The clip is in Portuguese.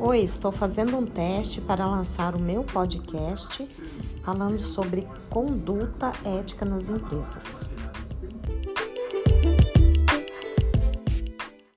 Oi, estou fazendo um teste para lançar o meu podcast falando sobre conduta ética nas empresas.